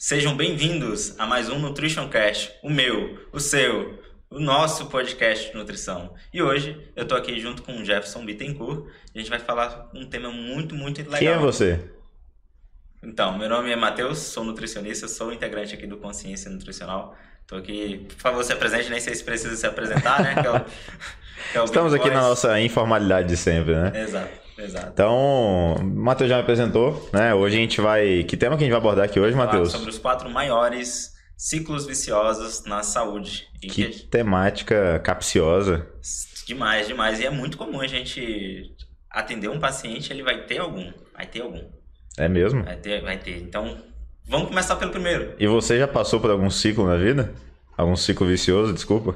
Sejam bem-vindos a mais um Nutrition Cast, o meu, o seu, o nosso podcast de nutrição. E hoje eu tô aqui junto com o Jefferson Bittencourt a gente vai falar um tema muito, muito legal. Quem é você? Então, meu nome é Matheus, sou nutricionista, sou integrante aqui do Consciência Nutricional. Tô aqui, por favor, se apresente, nem sei se precisa se apresentar, né? Que é o, que é o Estamos aqui na nossa informalidade de sempre, né? Exato. Exato. Então, o Matheus já me apresentou, né? Hoje a gente vai. Que tema que a gente vai abordar aqui hoje, Matheus? Sobre os quatro maiores ciclos viciosos na saúde. E que, que temática capciosa. Demais, demais. E é muito comum a gente atender um paciente, ele vai ter algum. Vai ter algum. É mesmo? Vai ter, vai ter. Então, vamos começar pelo primeiro. E você já passou por algum ciclo na vida? Algum ciclo vicioso, desculpa?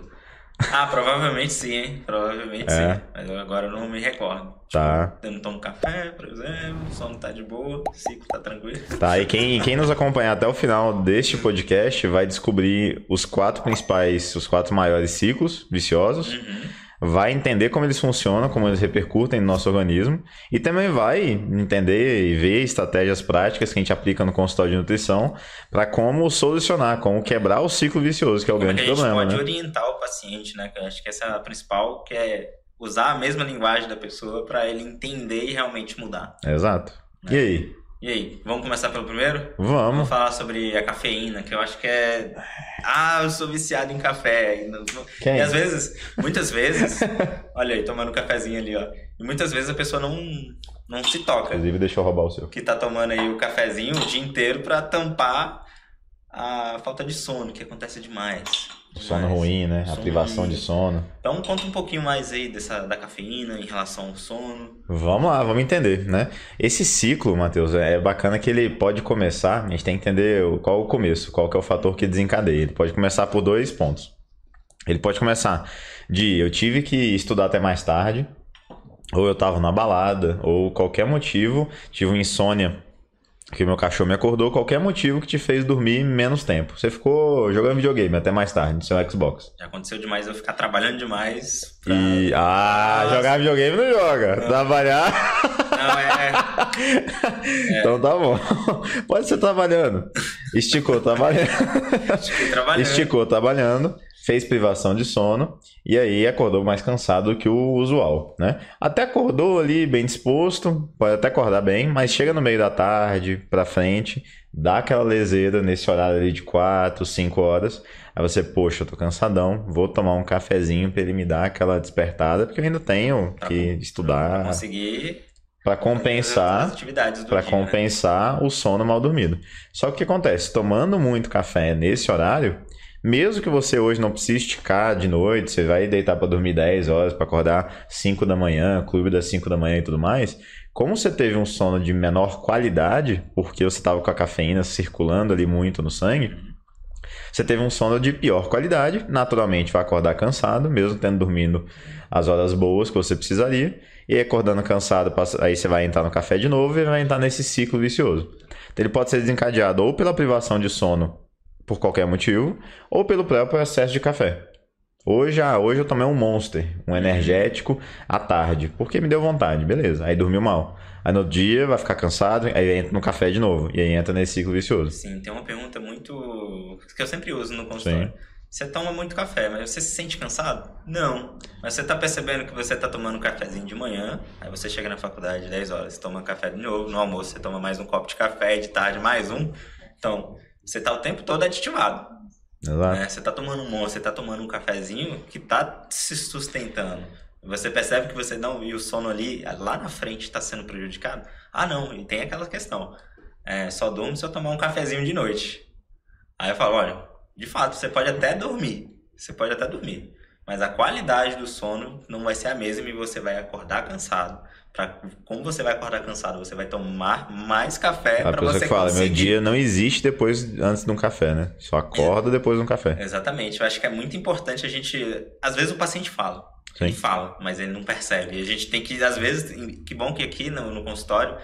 Ah, provavelmente sim, hein? Provavelmente é. sim. Mas eu agora não me recordo. Tá. Tipo, eu não tomo café, por exemplo, o sono tá de boa, o ciclo tá tranquilo. Tá, e quem, quem nos acompanhar até o final deste podcast vai descobrir os quatro principais, os quatro maiores ciclos viciosos. Uhum vai entender como eles funcionam, como eles repercutem no nosso organismo e também vai entender e ver estratégias práticas que a gente aplica no consultório de nutrição para como solucionar, como quebrar o ciclo vicioso, que é o como grande problema. A gente pode né? orientar o paciente, né? Eu acho que essa é a principal, que é usar a mesma linguagem da pessoa para ele entender e realmente mudar. Exato. Né? E aí? E aí, vamos começar pelo primeiro? Vamos. Vamos falar sobre a cafeína, que eu acho que é. Ah, eu sou viciado em café. Quem? E às vezes, muitas vezes, olha aí, tomando um cafezinho ali, ó. E muitas vezes a pessoa não, não se toca. Inclusive, deixa eu roubar o seu. Que tá tomando aí o cafezinho o dia inteiro pra tampar a falta de sono, que acontece demais. Sono ruim, né? Sono a privação ruim. de sono. Então conta um pouquinho mais aí dessa, da cafeína em relação ao sono. Vamos lá, vamos entender, né? Esse ciclo, Matheus, é bacana que ele pode começar, a gente tem que entender qual é o começo, qual que é o fator que desencadeia. Ele pode começar por dois pontos. Ele pode começar de eu tive que estudar até mais tarde, ou eu estava na balada, ou qualquer motivo, tive uma insônia que meu cachorro me acordou, qualquer motivo que te fez dormir menos tempo. Você ficou jogando videogame até mais tarde no seu Xbox. Já aconteceu demais eu ficar trabalhando demais. Pra... E. Ah, Nossa. jogar videogame não joga. Não. Trabalhar. Não, é... é. Então tá bom. Pode ser trabalhando. Esticou trabalhando. trabalhando. Esticou trabalhando fez privação de sono e aí acordou mais cansado que o usual, né? Até acordou ali bem disposto, pode até acordar bem, mas chega no meio da tarde para frente, dá aquela leseira nesse horário ali de 4, 5 horas, aí você, poxa, eu tô cansadão, vou tomar um cafezinho para ele me dar aquela despertada, porque eu ainda tenho que estudar. Conseguir para compensar para compensar né? o sono mal dormido. Só que o que acontece? Tomando muito café nesse horário, mesmo que você hoje não precise esticar de noite, você vai deitar para dormir 10 horas, para acordar 5 da manhã, clube das 5 da manhã e tudo mais, como você teve um sono de menor qualidade, porque você estava com a cafeína circulando ali muito no sangue, você teve um sono de pior qualidade, naturalmente vai acordar cansado, mesmo tendo dormindo as horas boas que você precisaria, e acordando cansado, aí você vai entrar no café de novo e vai entrar nesse ciclo vicioso. Então, ele pode ser desencadeado ou pela privação de sono por qualquer motivo, ou pelo próprio excesso de café. Hoje, ah, hoje eu tomei um Monster, um energético à tarde, porque me deu vontade, beleza. Aí dormiu mal. Aí no dia vai ficar cansado, aí entra no café de novo. E aí entra nesse ciclo vicioso. Sim, tem uma pergunta muito. que eu sempre uso no consultório. Sim. Você toma muito café, mas você se sente cansado? Não. Mas você está percebendo que você está tomando um cafezinho de manhã, aí você chega na faculdade 10 horas, você toma café de novo, no almoço você toma mais um copo de café, de tarde mais um. Então, você tá o tempo todo aditivado. Exato. Né? Você tá tomando um monstro, você tá tomando um cafezinho que tá se sustentando. Você percebe que você não. E o sono ali, lá na frente, está sendo prejudicado? Ah, não, e tem aquela questão. É, só durmo se eu tomar um cafezinho de noite. Aí eu falo: olha, de fato, você pode até dormir. Você pode até dormir. Mas a qualidade do sono não vai ser a mesma e você vai acordar cansado. Pra, como você vai acordar cansado, você vai tomar mais café para você que fala, conseguir. meu dia não existe depois antes de um café, né? Só acorda depois de um café. Exatamente. Eu acho que é muito importante a gente, às vezes o paciente fala, Sim. ele fala, mas ele não percebe. E a gente tem que às vezes, que bom que aqui no, no consultório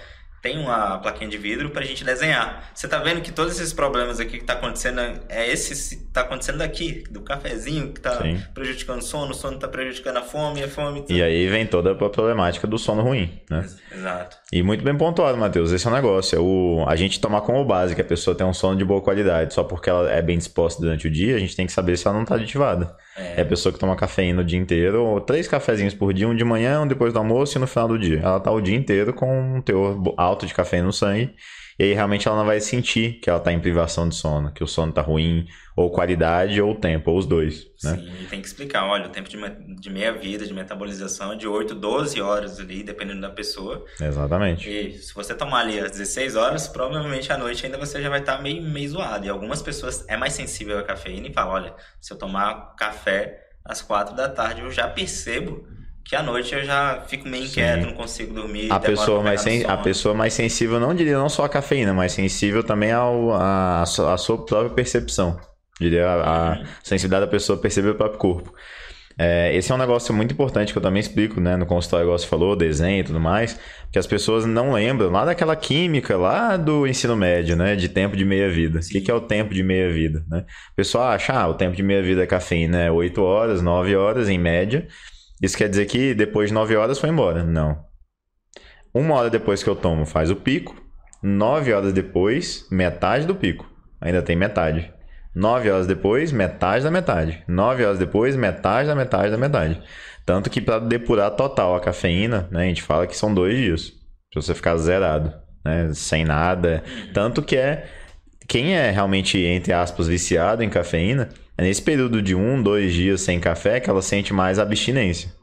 tem uma plaquinha de vidro para a gente desenhar. Você tá vendo que todos esses problemas aqui que tá acontecendo é esse tá acontecendo daqui, do cafezinho que tá Sim. prejudicando o sono, o sono tá prejudicando a fome, a fome. Tá... E aí vem toda a problemática do sono ruim, né? Exato. E muito bem pontuado, Matheus. Esse é o negócio. É o, a gente tomar como base que a pessoa tem um sono de boa qualidade. Só porque ela é bem disposta durante o dia, a gente tem que saber se ela não está aditivada. É. é a pessoa que toma cafeína o dia inteiro, ou três cafezinhos por dia, um de manhã, um depois do almoço e no final do dia. Ela tá o dia inteiro com um teor alto de cafeína no sangue e aí realmente ela não vai sentir que ela está em privação de sono, que o sono está ruim, ou qualidade, ou tempo, ou os dois. Né? Sim, tem que explicar. Olha, o tempo de, de meia-vida, de metabolização é de 8, 12 horas ali, dependendo da pessoa. Exatamente. E se você tomar ali às 16 horas, provavelmente à noite ainda você já vai estar tá meio, meio zoado. E algumas pessoas é mais sensível à cafeína e falam, olha, se eu tomar café às 4 da tarde, eu já percebo que à noite eu já fico meio inquieto, Sim. não consigo dormir. A pessoa, mais sen... a pessoa mais sensível, não diria não só a cafeína, mas sensível também ao, a, a sua própria percepção. Diria a, a uhum. sensibilidade da pessoa perceber o próprio corpo. É, esse é um negócio muito importante que eu também explico, né? No consultório, igual você falou, desenho e tudo mais, que as pessoas não lembram lá daquela química lá do ensino médio, né? De tempo de meia-vida. O que, que, é o tempo de meia-vida, né? O pessoal acha, ah, o tempo de meia-vida é cafeína é 8 horas, 9 horas em média. Isso quer dizer que depois de 9 horas foi embora? Não. Uma hora depois que eu tomo faz o pico. 9 horas depois, metade do pico. Ainda tem metade. 9 horas depois, metade da metade. 9 horas depois, metade da metade da metade. Tanto que para depurar total a cafeína, né, a gente fala que são dois dias. Pra você ficar zerado, né, sem nada. Tanto que é. Quem é realmente, entre aspas, viciado em cafeína, é nesse período de um, dois dias sem café que ela sente mais abstinência.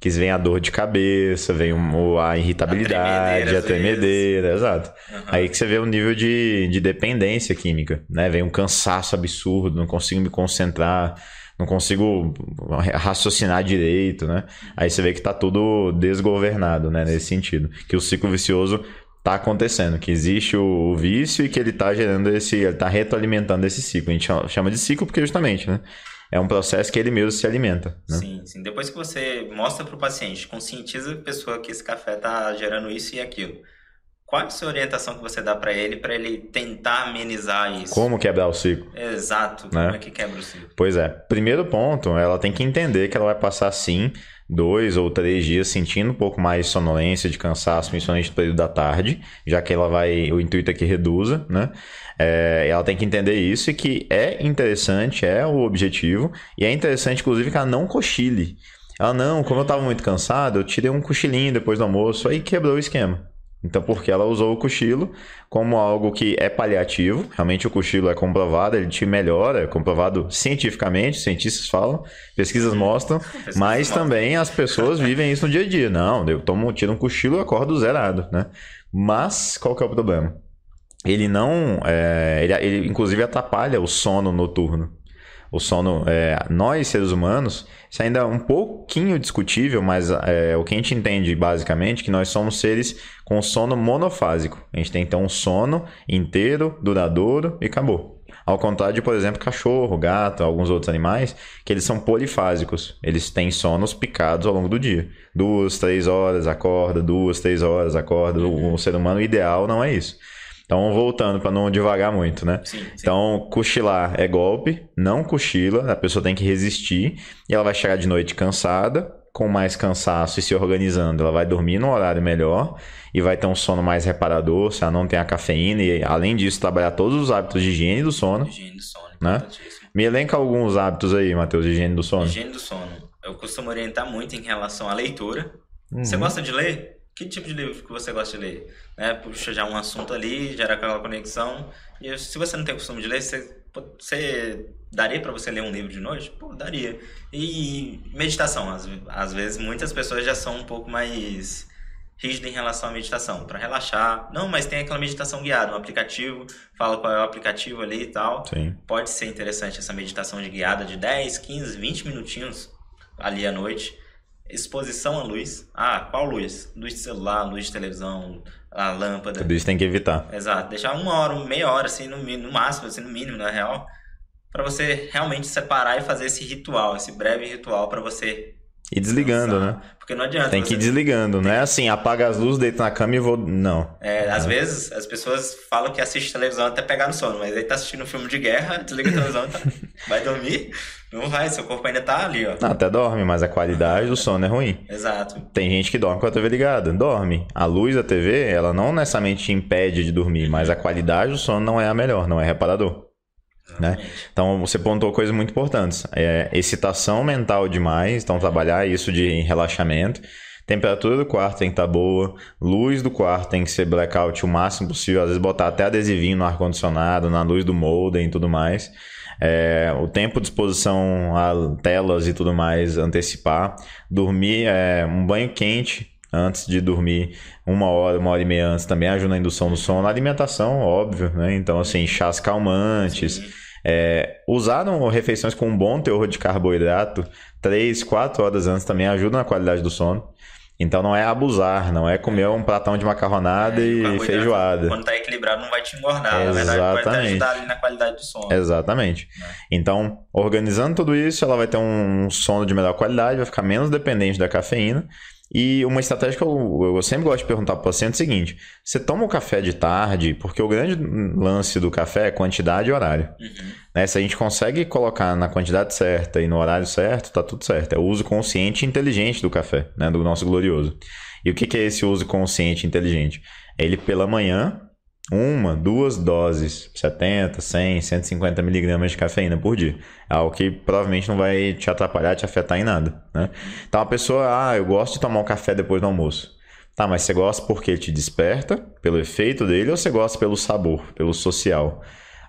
Que vem a dor de cabeça, vem a irritabilidade, a tremedeira, exato. Uhum. Aí que você vê o um nível de, de dependência química, né? Vem um cansaço absurdo, não consigo me concentrar, não consigo raciocinar direito, né? Aí você vê que tá tudo desgovernado, né? Nesse sentido. Que o ciclo vicioso tá acontecendo, que existe o, vício e que ele tá gerando esse, ele tá retroalimentando esse ciclo. A gente chama de ciclo porque justamente, né? É um processo que ele mesmo se alimenta. Né? Sim, sim. Depois que você mostra para o paciente, conscientiza a pessoa que esse café tá gerando isso e aquilo. Qual é a sua orientação que você dá para ele, para ele tentar amenizar isso? Como quebrar o ciclo? Exato, né? como é que quebra o ciclo? Pois é. Primeiro ponto, ela tem que entender que ela vai passar sim dois ou três dias sentindo um pouco mais de sonolência, de cansaço, principalmente no período da tarde, já que ela vai, o intuito é que reduza, né? É, ela tem que entender isso e que é interessante, é o objetivo, e é interessante, inclusive, que ela não cochile. Ela, não, como eu estava muito cansado, eu tirei um cochilinho depois do almoço, aí quebrou o esquema. Então, porque ela usou o cochilo como algo que é paliativo, realmente o cochilo é comprovado, ele te melhora, é comprovado cientificamente, cientistas falam, pesquisas mostram, mas também as pessoas vivem isso no dia a dia. Não, eu tomo, tiro um cochilo e acordo zerado, né? Mas, qual que é o problema? Ele não, é, ele, ele inclusive atrapalha o sono noturno o sono, é, nós seres humanos, isso ainda é um pouquinho discutível, mas é, o que a gente entende basicamente é que nós somos seres com sono monofásico. A gente tem então um sono inteiro, duradouro e acabou. Ao contrário de, por exemplo, cachorro, gato, alguns outros animais, que eles são polifásicos. Eles têm sonos picados ao longo do dia. Duas, três horas acorda, duas, três horas acorda. O ser humano ideal não é isso. Então, voltando para não devagar muito, né? Sim, sim. Então, cochilar é golpe, não cochila, a pessoa tem que resistir e ela vai chegar de noite cansada, com mais cansaço e se organizando, ela vai dormir no horário melhor e vai ter um sono mais reparador, se ela não tem a cafeína e além disso trabalhar todos os hábitos de higiene do sono. Higiene do sono, né? Me elenca alguns hábitos aí, Matheus, de higiene do sono. Higiene do sono. Eu costumo orientar muito em relação à leitura. Uhum. Você gosta de ler? que tipo de livro que você gosta de ler? Né? Puxa já um assunto ali, gera aquela conexão. E se você não tem costume de ler, você, você daria para você ler um livro de noite? Pô, daria. E meditação, às, às vezes muitas pessoas já são um pouco mais rígidas em relação à meditação, para relaxar. Não, mas tem aquela meditação guiada, um aplicativo, fala qual é o aplicativo ali e tal. Sim. Pode ser interessante essa meditação de guiada de 10, 15, 20 minutinhos ali à noite exposição à luz. Ah, qual luz? Luz de celular, luz de televisão, a lâmpada. Tudo isso tem que evitar. Exato. Deixar uma hora, meia hora, assim, no, no máximo, assim, no mínimo, na real, para você realmente separar e fazer esse ritual, esse breve ritual para você E desligando, né? Porque não adianta. Tem que ir desligando, não é assim, apaga as luzes, deita na cama e vou. Não. É, às vezes as pessoas falam que assiste televisão até pegar no sono, mas aí tá assistindo um filme de guerra, desliga a televisão tá... vai dormir. Não vai, seu corpo ainda tá ali, ó. Até dorme, mas a qualidade do sono é ruim. Exato. Tem gente que dorme com a TV ligada, dorme. A luz da TV, ela não necessariamente te impede de dormir, mas a qualidade do sono não é a melhor, não é reparador. Né? Então você pontuou coisas muito importantes. É, excitação mental demais, então trabalhar isso de relaxamento. Temperatura do quarto tem que estar tá boa, luz do quarto tem que ser blackout o máximo possível, às vezes botar até adesivinho no ar-condicionado, na luz do modem e tudo mais. É, o tempo de exposição a telas e tudo mais, antecipar. Dormir, é, um banho quente antes de dormir, uma hora, uma hora e meia antes, também ajuda na indução do sono. A alimentação, óbvio, né? Então, assim, chás calmantes. Sim é, usar refeições com um bom teor de carboidrato 3, 4 horas antes também ajuda na qualidade do sono. Então não é abusar, não é comer um pratão de macarronada é, e feijoada. Quando tá equilibrado não vai te engordar, Exatamente. na verdade vai ajudar ali na qualidade do sono. Exatamente. É. Então, organizando tudo isso, ela vai ter um sono de melhor qualidade, vai ficar menos dependente da cafeína e uma estratégia que eu, eu sempre gosto de perguntar para o paciente é o seguinte: você toma o café de tarde, porque o grande lance do café é quantidade e horário. Uhum. Né? Se a gente consegue colocar na quantidade certa e no horário certo, tá tudo certo. É o uso consciente e inteligente do café, né? do nosso glorioso. E o que, que é esse uso consciente e inteligente? É ele pela manhã uma, duas doses, 70, 100, 150 miligramas de cafeína por dia. É algo que provavelmente não vai te atrapalhar, te afetar em nada. Né? Então a pessoa, ah, eu gosto de tomar um café depois do almoço. Tá, mas você gosta porque ele te desperta, pelo efeito dele, ou você gosta pelo sabor, pelo social?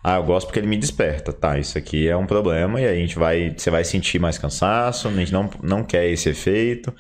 Ah, eu gosto porque ele me desperta. Tá, isso aqui é um problema e aí a gente vai, você vai sentir mais cansaço, a gente não, não quer esse efeito.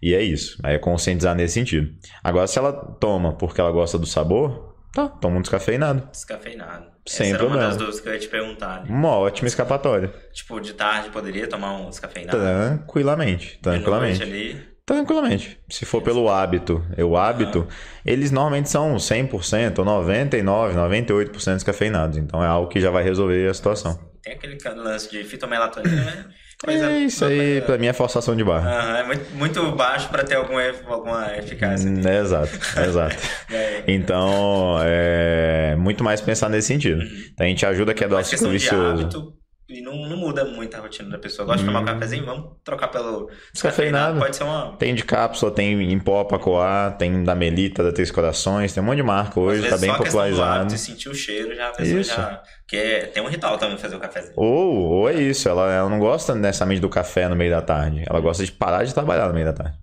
E é isso. É conscientizar nesse sentido. Agora, se ela toma porque ela gosta do sabor, Tá, toma um descafeinado. Descafeinado. Sem Essa problema. era uma das dúvidas que eu ia te perguntar. Uma ótima escapatória. Tipo, de tarde poderia tomar um descafeinado? Tranquilamente, tranquilamente. ali... Tranquilamente. Se for pelo hábito, o hábito, eles normalmente são 100% ou 99, 98% descafeinados. Então é algo que já vai resolver a situação. Tem aquele lance de fitomelatonina, né? Coisa, é isso aí, para mim é forçação de barra. É muito, muito baixo para ter alguma, alguma eficácia. Hum, é, exato, exato. é. Então, é muito mais pensar nesse sentido. Uhum. Então, a gente ajuda a quebrar o ciclo vicioso. Hábito, e não, não muda muito a rotina da pessoa. Gosta hum. de tomar um uhum. cafezinho? Vamos trocar pelo descafeinado. Pode ser uma. Tem de cápsula, tem em pó pra coar, tem da Melita, da Três Corações, tem um monte de marca hoje, tá bem popularizado. E sentir o cheiro, já a pessoa isso. já. Que é... tem um ritual também fazer o cafezinho. Ou, ou é isso, ela, ela não gosta necessariamente do café no meio da tarde. Ela gosta de parar de trabalhar no meio da tarde.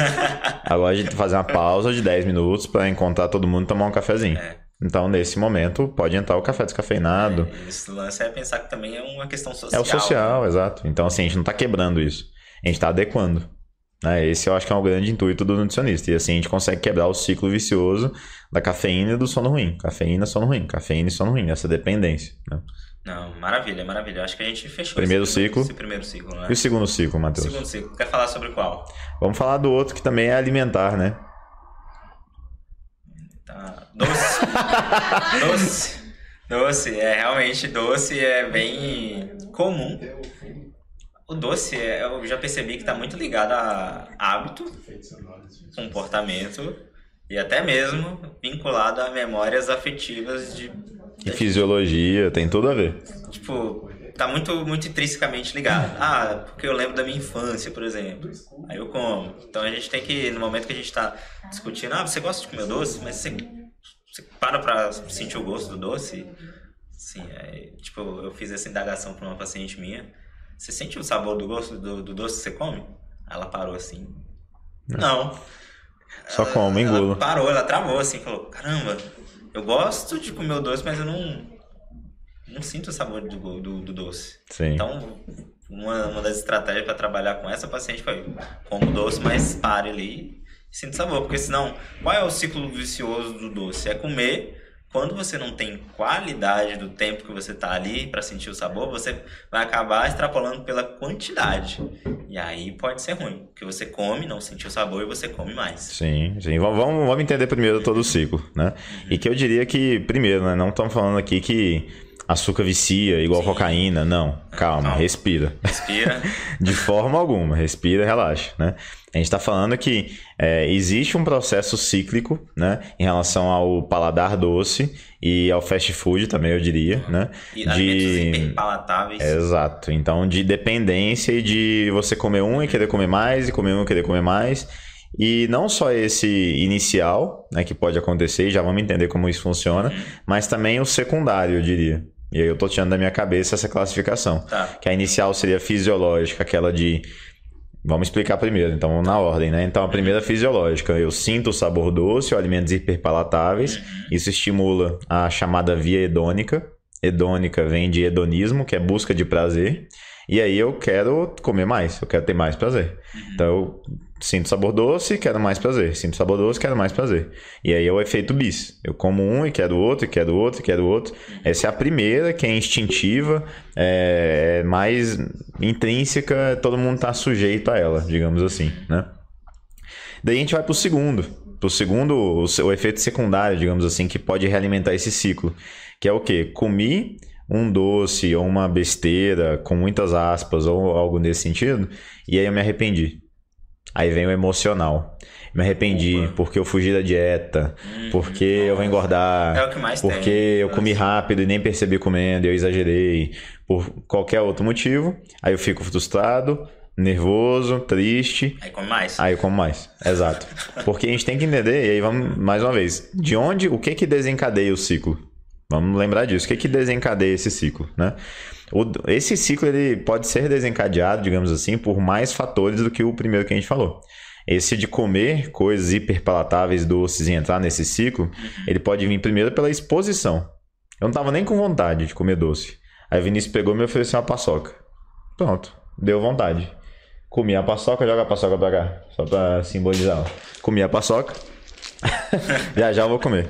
ela gosta de fazer uma pausa de 10 minutos para encontrar todo mundo e tomar um cafezinho. É. Então, nesse momento, pode entrar o café descafeinado. É, esse lance é pensar que também é uma questão social. É o social, né? exato. Então, assim, a gente não está quebrando isso. A gente está adequando. Né? Esse eu acho que é o grande intuito do nutricionista. E assim a gente consegue quebrar o ciclo vicioso da cafeína e do sono ruim. Cafeína, sono ruim. Cafeína e sono ruim. Essa dependência. Né? Não, maravilha, maravilha. Acho que a gente fechou primeiro esse ciclo. Esse primeiro ciclo, né? E o segundo ciclo, Matheus? Segundo ciclo. Quer falar sobre qual? Vamos falar do outro que também é alimentar, né? Tá. Doce. doce. Doce. É realmente doce é bem comum. O doce, é, eu já percebi que está muito ligado a hábito, comportamento e até mesmo vinculado a memórias afetivas de. E fisiologia, tem tudo a ver. Tipo, tá muito, muito intrinsecamente ligado. Ah, porque eu lembro da minha infância, por exemplo. Aí eu como. Então a gente tem que, no momento que a gente está discutindo, ah, você gosta de comer doce, mas você, você para pra sentir o gosto do doce. Sim, é, tipo, eu fiz essa indagação para uma paciente minha. Você sente o sabor do gosto do, do doce que você come? Ela parou assim. Não. Só come, engula. Ela parou, ela travou assim, falou: caramba, eu gosto de comer o doce, mas eu não não sinto o sabor do, do, do doce. Sim. Então, uma, uma das estratégias para trabalhar com essa paciente foi como doce, mas pare ali sinta sabor. Porque senão, qual é o ciclo vicioso do doce? É comer. Quando você não tem qualidade do tempo que você está ali para sentir o sabor, você vai acabar extrapolando pela quantidade. E aí pode ser ruim, porque você come, não sentiu o sabor e você come mais. Sim, sim. Vamos, vamos entender primeiro todo o ciclo, né? E que eu diria que, primeiro, né, não estamos falando aqui que açúcar vicia, igual Sim. cocaína. Não, calma, respira. Respira. de forma alguma, respira e relaxa, né? A gente está falando que é, existe um processo cíclico, né? Em relação ao paladar doce e ao fast food também, eu diria, né? E de palatáveis. Exato. Então, de dependência e de você comer um e querer comer mais, e comer um e querer comer mais. E não só esse inicial, né, que pode acontecer, já vamos entender como isso funciona, uhum. mas também o secundário, eu diria. E aí eu tô tirando da minha cabeça essa classificação. Tá. Que a inicial seria fisiológica, aquela de. Vamos explicar primeiro, então na ordem, né? Então a primeira fisiológica, eu sinto o sabor doce ou alimentos hiperpalatáveis. Uhum. Isso estimula a chamada via hedônica. Hedônica vem de hedonismo, que é busca de prazer. E aí eu quero comer mais, eu quero ter mais prazer. Uhum. Então eu Sinto sabor doce, quero mais prazer. Sinto sabor doce, quero mais prazer. E aí é o efeito bis. Eu como um e quero outro, e quero outro, e quero outro. Essa é a primeira, que é instintiva, é mais intrínseca, todo mundo está sujeito a ela, digamos assim, né? Daí a gente vai para o segundo. Para o segundo, o efeito secundário, digamos assim, que pode realimentar esse ciclo. Que é o quê? Comi um doce ou uma besteira, com muitas aspas, ou algo nesse sentido, e aí eu me arrependi. Aí vem o emocional. Me arrependi Opa. porque eu fugi da dieta, hum, porque eu vou engordar, é o que mais porque tem. eu comi rápido e nem percebi comendo, eu exagerei, por qualquer outro motivo. Aí eu fico frustrado, nervoso, triste. Aí come mais. Aí eu como mais. Exato. Porque a gente tem que entender, e aí vamos mais uma vez, de onde, o que que desencadeia o ciclo? Vamos lembrar disso. O que que desencadeia esse ciclo, né? Esse ciclo ele pode ser desencadeado, digamos assim, por mais fatores do que o primeiro que a gente falou. Esse de comer coisas hiperpalatáveis, doces e entrar nesse ciclo, ele pode vir primeiro pela exposição. Eu não estava nem com vontade de comer doce. Aí o Vinícius pegou e me ofereceu uma paçoca. Pronto, deu vontade. Comi a paçoca, joga a paçoca pra cá, só pra simbolizar. Comi a paçoca, já já eu vou comer.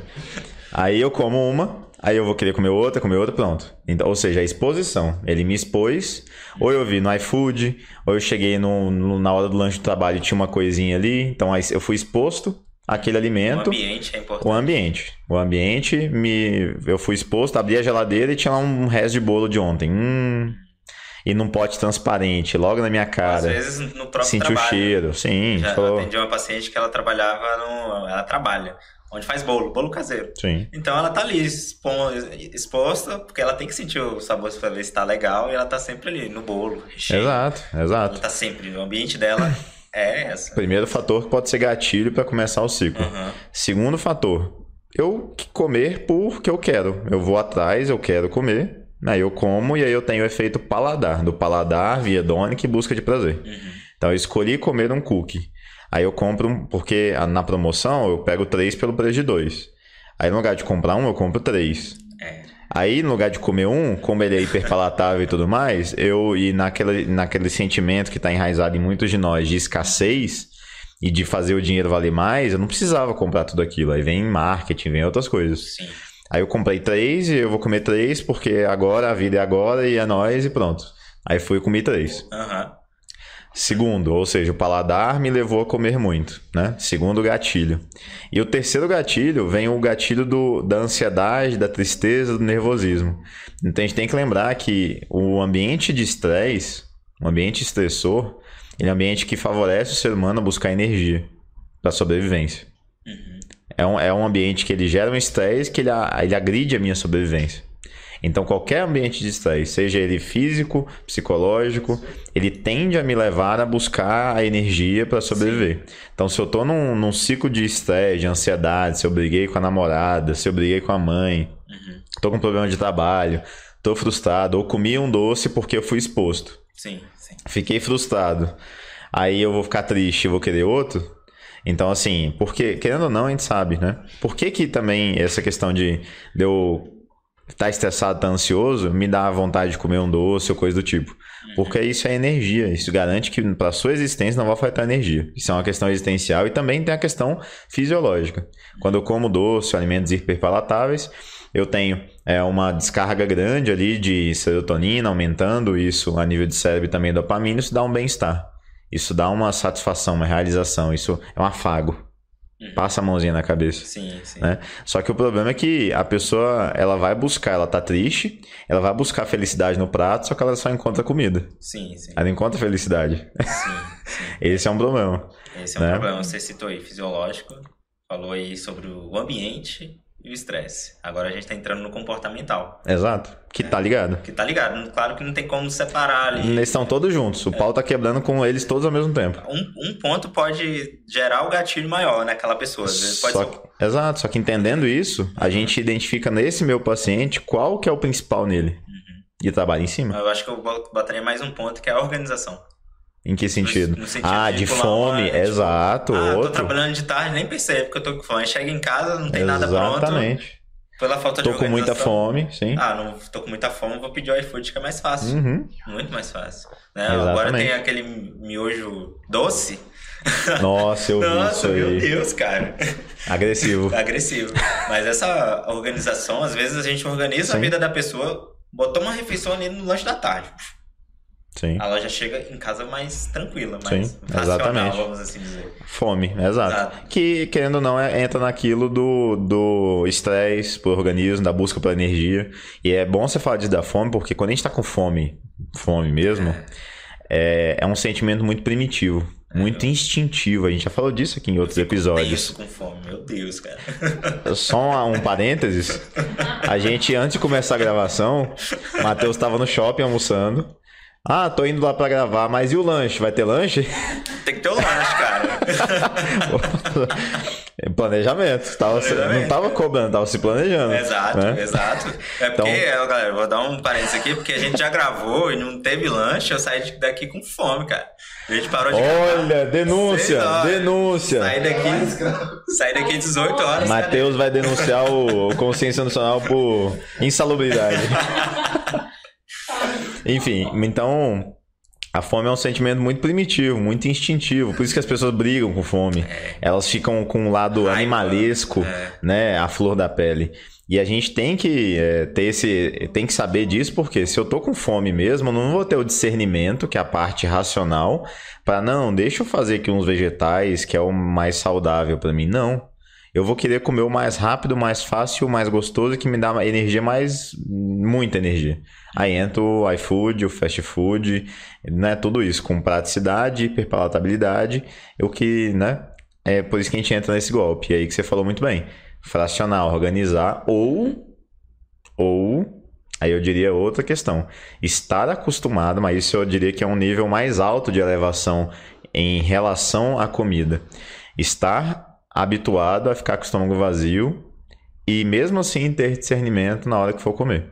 Aí eu como uma, Aí eu vou querer comer outra, comer outra, pronto. Então, ou seja, a exposição. Ele me expôs, ou eu vi no iFood, ou eu cheguei no, no, na hora do lanche do trabalho e tinha uma coisinha ali. Então aí eu fui exposto àquele alimento. O ambiente é importante. O ambiente. O ambiente, me, eu fui exposto, abri a geladeira e tinha lá um resto de bolo de ontem. Hum, e num pote transparente, logo na minha cara. Às vezes no próprio Senti trabalho. o cheiro, sim. Já falou... atendi uma paciente que ela trabalhava no... Ela trabalha onde faz bolo, bolo caseiro. Sim. Então ela tá ali exposta, porque ela tem que sentir o sabor para ver se tá legal e ela tá sempre ali no bolo. Exato, exato. Ela tá sempre, o ambiente dela é essa. Primeiro fator que pode ser gatilho para começar o ciclo. Uhum. Segundo fator, eu comer porque eu quero. Eu vou atrás, eu quero comer. Aí eu como e aí eu tenho o efeito paladar, do paladar via Donic busca de prazer. Uhum. Então eu escolhi comer um cookie. Aí eu compro, porque na promoção eu pego três pelo preço de dois. Aí no lugar de comprar um, eu compro três. É. Aí, no lugar de comer um, como ele é hiperpalatável e tudo mais, eu, e naquele, naquele sentimento que está enraizado em muitos de nós de escassez e de fazer o dinheiro valer mais, eu não precisava comprar tudo aquilo. Aí vem marketing, vem outras coisas. Sim. Aí eu comprei três e eu vou comer três porque agora a vida é agora e é nós e pronto. Aí fui comer três. Aham. Uhum. Segundo, ou seja, o paladar me levou a comer muito, né? Segundo gatilho. E o terceiro gatilho vem o gatilho do, da ansiedade, da tristeza, do nervosismo. Então a gente tem que lembrar que o ambiente de estresse, o ambiente estressor, ele é um ambiente que favorece o ser humano a buscar energia para sobrevivência. Uhum. É, um, é um ambiente que ele gera um estresse que ele, ele agride a minha sobrevivência. Então, qualquer ambiente de estresse, seja ele físico, psicológico, ele tende a me levar a buscar a energia para sobreviver. Sim. Então, se eu estou num, num, ciclo de estresse, de ansiedade, se eu briguei com a namorada, se eu briguei com a mãe, estou uhum. com problema de trabalho, estou frustrado, ou comi um doce porque eu fui exposto. Sim, sim. Fiquei frustrado. Aí eu vou ficar triste e vou querer outro. Então, assim, porque, querendo ou não, a gente sabe, né? Por que, que também essa questão de, de eu tá estressado, tá ansioso, me dá vontade de comer um doce ou coisa do tipo. Porque isso é energia, isso garante que para sua existência não vai faltar energia. Isso é uma questão existencial e também tem a questão fisiológica. Quando eu como doce, alimentos hiperpalatáveis, eu tenho é, uma descarga grande ali de serotonina, aumentando isso a nível de cérebro e também dopamina, isso dá um bem-estar. Isso dá uma satisfação, uma realização, isso é um afago. Uhum. Passa a mãozinha na cabeça. Sim, sim. Né? Só que o problema é que a pessoa, ela vai buscar, ela tá triste, ela vai buscar felicidade no prato, só que ela só encontra comida. Sim, sim. Ela não encontra felicidade. Sim, sim. Esse é um problema. Esse é um né? problema. Você citou aí fisiológico, falou aí sobre o ambiente e o estresse. Agora a gente está entrando no comportamental. Exato. Que é, tá ligado. Que tá ligado. Claro que não tem como separar ali. Eles estão todos juntos. O é. pau tá quebrando com eles todos ao mesmo tempo. Um, um ponto pode gerar o gatilho maior naquela pessoa. Só ser... que, exato. Só que entendendo isso, a gente identifica nesse meu paciente qual que é o principal nele. Uhum. E trabalha em cima. Eu acho que eu botaria mais um ponto que é a organização. Em que sentido? No, sentido ah, de, de fome, hora, exato. Tipo, ah, outro. tô trabalhando de tarde, nem percebo que eu tô com fome. Chega em casa, não tem Exatamente. nada pronto. Exatamente. Pela falta tô de Tô com muita fome, sim. Ah, não tô com muita fome, vou pedir o iFood que é mais fácil. Uhum. Muito mais fácil. Né? Agora tem aquele miojo doce. Nossa, eu Nossa, vi isso aí. meu Deus, cara. Agressivo. Agressivo. Mas essa organização, às vezes a gente organiza sim. a vida da pessoa, botou uma refeição ali no lanche da tarde. Sim. Ela já chega em casa mais tranquila, mais Sim, exatamente. vamos assim dizer. Fome, exato. exato. Que, querendo ou não, é, entra naquilo do, do estresse pro organismo, da busca pela energia. E é bom você falar disso da fome, porque quando a gente tá com fome, fome mesmo, é, é, é um sentimento muito primitivo. É, muito instintivo, a gente já falou disso aqui em outros episódios. Isso com fome, meu Deus, cara. Só um, um parênteses. A gente, antes de começar a gravação, o Matheus estava no shopping almoçando. Ah, tô indo lá pra gravar, mas e o lanche? Vai ter lanche? Tem que ter o lanche, cara. Planejamento. Tava, Planejamento. Não tava cobrando, tava se planejando. Exato, né? exato. É porque, então... galera, vou dar um parênteses aqui, porque a gente já gravou e não teve lanche, eu saí daqui com fome, cara. A gente parou de Olha, gravar. denúncia, denúncia. Saí daqui, saí daqui 18 horas. Matheus vai denunciar o Consciência Nacional por insalubridade. Enfim, então a fome é um sentimento muito primitivo, muito instintivo. Por isso que as pessoas brigam com fome. É. Elas ficam com um lado animalesco, é. né? A flor da pele. E a gente tem que é, ter esse. tem que saber disso, porque se eu tô com fome mesmo, eu não vou ter o discernimento, que é a parte racional, para não, deixa eu fazer aqui uns vegetais, que é o mais saudável para mim. Não eu vou querer comer o mais rápido, o mais fácil, o mais gostoso, que me dá energia mais. muita energia. Aí entra o iFood, o fast food, né? Tudo isso, com praticidade, hiperpalatabilidade, o que, né? É por isso que a gente entra nesse golpe. E aí que você falou muito bem. Fracionar, organizar, ou. Ou. Aí eu diria outra questão. Estar acostumado, mas isso eu diria que é um nível mais alto de elevação em relação à comida. Estar habituado a ficar com o estômago vazio e mesmo assim ter discernimento na hora que for comer.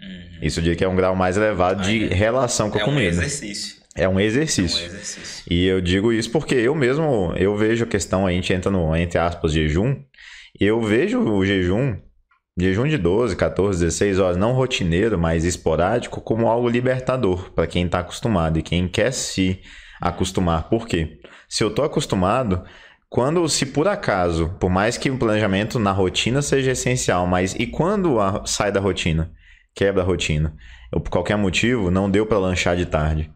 Uhum. Isso eu diria que é um grau mais elevado de é, relação com a é comida. Um exercício. É um exercício. É um exercício. E eu digo isso porque eu mesmo, eu vejo a questão, a gente entra no, entre aspas, jejum, eu vejo o jejum, jejum de 12, 14, 16 horas, não rotineiro, mas esporádico, como algo libertador para quem está acostumado e quem quer se acostumar. Por quê? Se eu estou acostumado, quando, se por acaso, por mais que o planejamento na rotina seja essencial, mas e quando a, sai da rotina? Quebra a rotina. Ou por qualquer motivo, não deu para lanchar de tarde.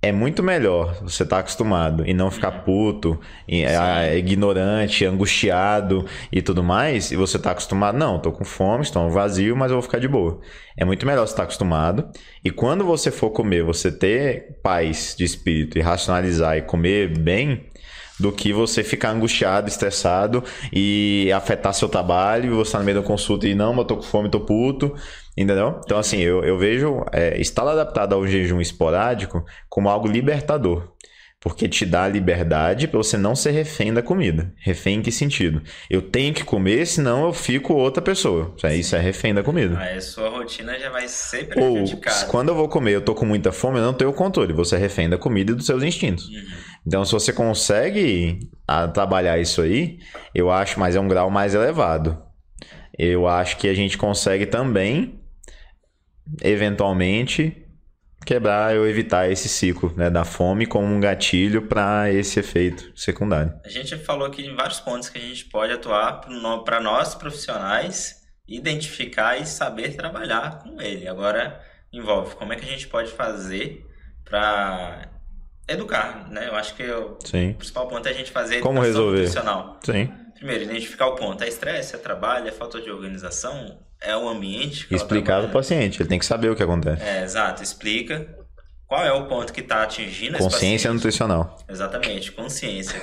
É muito melhor você estar tá acostumado e não ficar puto, e, é, ignorante, angustiado e tudo mais, e você tá acostumado, não, tô com fome, estou vazio, mas eu vou ficar de boa. É muito melhor você estar tá acostumado. E quando você for comer, você ter paz de espírito e racionalizar e comer bem, do que você ficar angustiado, estressado e afetar seu trabalho, você tá no meio da consulta e não, eu tô com fome, tô puto, entendeu? Então, assim, eu, eu vejo é, estar adaptado ao jejum esporádico como algo libertador. Porque te dá liberdade para você não ser refém da comida. Refém em que sentido? Eu tenho que comer, senão eu fico outra pessoa. Isso é refém da comida. Aí a sua rotina já vai ser prejudicada. Ou, quando eu vou comer, eu tô com muita fome, eu não tenho controle. Você é refém da comida e dos seus instintos. Uhum. Então, se você consegue trabalhar isso aí, eu acho, mas é um grau mais elevado. Eu acho que a gente consegue também, eventualmente, quebrar ou evitar esse ciclo né, da fome como um gatilho para esse efeito secundário. A gente falou aqui em vários pontos que a gente pode atuar para nós profissionais identificar e saber trabalhar com ele. Agora envolve como é que a gente pode fazer para educar, né? Eu acho que o Sim. principal ponto é a gente fazer Como resolver? nutricional. Sim. Primeiro, identificar o ponto. É estresse, é trabalho, é falta de organização, é o ambiente. Explicar para o paciente, ele tem que saber o que acontece. É, exato. Explica qual é o ponto que está atingindo Consciência nutricional. Exatamente, consciência.